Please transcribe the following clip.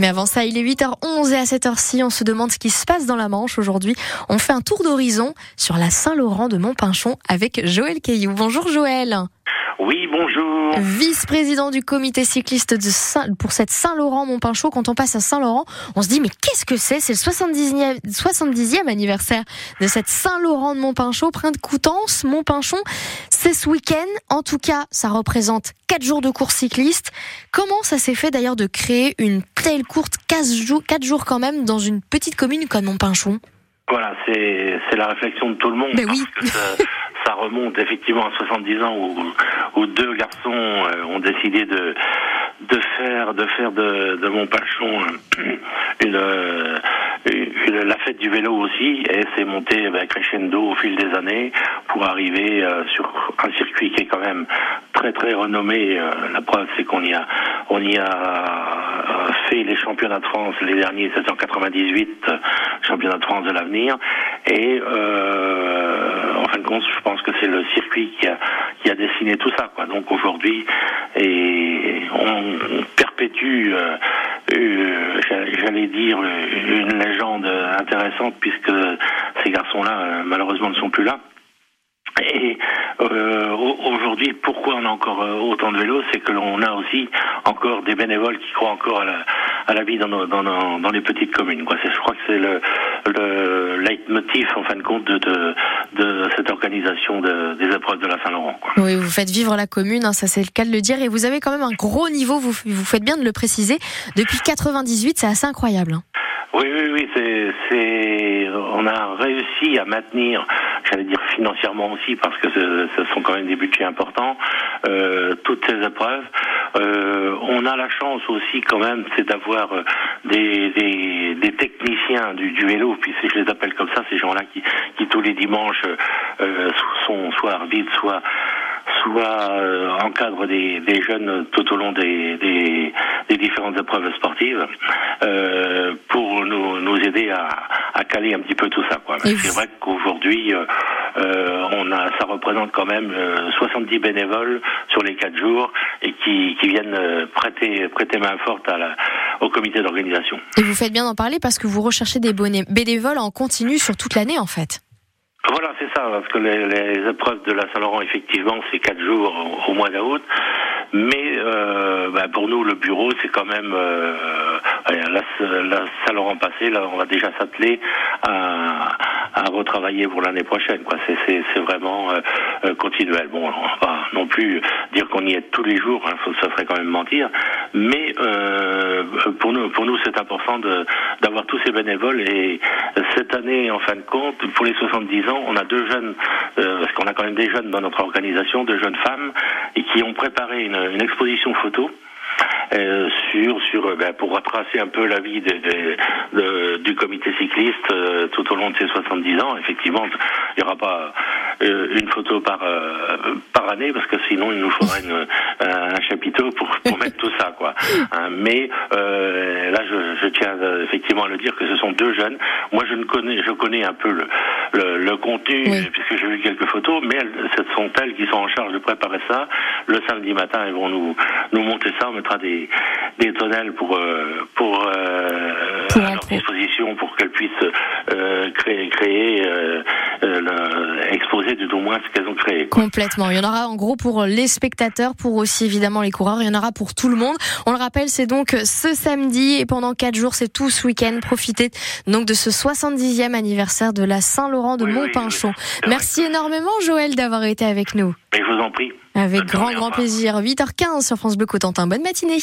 Mais avant ça, il est 8h11 et à cette heure-ci, on se demande ce qui se passe dans la Manche aujourd'hui. On fait un tour d'horizon sur la Saint-Laurent de Montpinchon avec Joël Caillou. Bonjour Joël. Oui, bonjour. Vice-président du comité cycliste de Saint, pour cette Saint-Laurent-Montpinchon. Quand on passe à Saint-Laurent, on se dit, mais qu'est-ce que c'est? C'est le 70e, 70e anniversaire de cette Saint-Laurent de Montpinchon, près de Coutances, Montpinchon. C'est ce week-end. En tout cas, ça représente 4 jours de course cycliste. Comment ça s'est fait d'ailleurs de créer une telle courte 4 jours, 4 jours quand même dans une petite commune comme Montpinchon Voilà, c'est la réflexion de tout le monde. Mais oui. ça remonte effectivement à 70 ans où, deux garçons euh, ont décidé de de faire de faire de, de Montpachon une, une, la fête du vélo aussi et c'est monté ben, crescendo au fil des années pour arriver euh, sur un circuit qui est quand même très très renommé. Euh, la preuve c'est qu'on y a on y a fait les championnats de France les derniers 798 championnats de France de l'avenir et je pense que c'est le circuit qui a, dessiné tout ça. Quoi. Donc aujourd'hui, et on, perpétue, euh, euh, j'allais dire, une légende intéressante puisque ces garçons-là, euh, malheureusement, ne sont plus là. Et euh, aujourd'hui, pourquoi on a encore autant de vélos? C'est que l'on a aussi encore des bénévoles qui croient encore à la, à la vie dans, nos, dans, dans, les petites communes. Quoi. Je crois que c'est le, le leitmotiv, en fin de compte, de, de, de cette organisation de, des épreuves de la Saint-Laurent. Oui, vous faites vivre la commune, hein, ça c'est le cas de le dire, et vous avez quand même un gros niveau, vous, vous faites bien de le préciser. Depuis 98, c'est assez incroyable. Hein. Oui, oui, oui, c'est, c'est, on a réussi à maintenir, j'allais dire financièrement aussi, parce que ce, ce sont quand même des budgets importants, euh, toutes ces épreuves. Euh, on a la chance aussi quand même, c'est d'avoir euh, des, des, techniciens du, du vélo, puis je les appelle comme ça, ces gens-là qui, qui tous les dimanches euh, sont soit arbitres, soit soit euh, encadre des, des, jeunes tout au long des, des, des différentes épreuves sportives euh, pour nous, nous aider à, à, caler un petit peu tout ça. Quoi. c'est vrai qu'aujourd'hui, euh, on a, ça représente quand même 70 euh, bénévoles sur les quatre jours et qui, qui viennent prêter, prêter main forte à la, au comité d'organisation. Et vous faites bien d'en parler parce que vous recherchez des bénévoles en continu sur toute l'année en fait. Voilà, c'est ça, parce que les, les, épreuves de la Saint-Laurent, effectivement, c'est quatre jours au, mois d'août. Mais euh, bah pour nous, le bureau, c'est quand même euh, la, la Saint-Laurent passée. Là, on va déjà s'atteler à, à retravailler pour l'année prochaine. Quoi, c'est, vraiment euh, euh, continuel. Bon, on va non plus dire qu'on y est tous les jours, hein, ça ferait quand même mentir. Mais euh, pour nous, pour nous, c'est important de, d'avoir tous ces bénévoles. Et cette année, en fin de compte, pour les 70 ans, on a deux jeunes, euh, parce qu'on a quand même des jeunes dans notre organisation, deux jeunes femmes, et qui ont préparé une, une exposition photo. Euh, sur sur euh, ben, pour retracer un peu la vie de, de, du comité cycliste euh, tout au long de ces 70 ans. Effectivement, il n'y aura pas euh, une photo par par année parce que sinon il nous faudra une, un chapiteau pour, pour mettre tout ça quoi. Hein, mais là, je, je, tiens effectivement à le dire que ce sont deux jeunes. Moi, je ne connais je connais un peu le le, le contenu puisque j'ai vu quelques photos, mais elles, ce sont elles qui sont en charge de préparer ça. Le samedi matin, elles vont nous nous monter ça. On mettra des des tonnelles pour euh, pour, euh, à leur disposition pour qu'elles puissent euh, créer créer de au moins ce qu'elles ont créé. Complètement. Il y en aura en gros pour les spectateurs, pour aussi évidemment les coureurs. Il y en aura pour tout le monde. On le rappelle, c'est donc ce samedi et pendant quatre jours, c'est tout ce week-end. Profitez donc de ce 70e anniversaire de la Saint-Laurent de Montpinchon. Merci énormément, Joël, d'avoir été avec nous. Et je vous en prie. Avec grand, grand plaisir. 8h15 sur France Bleu Cotentin. Bonne matinée.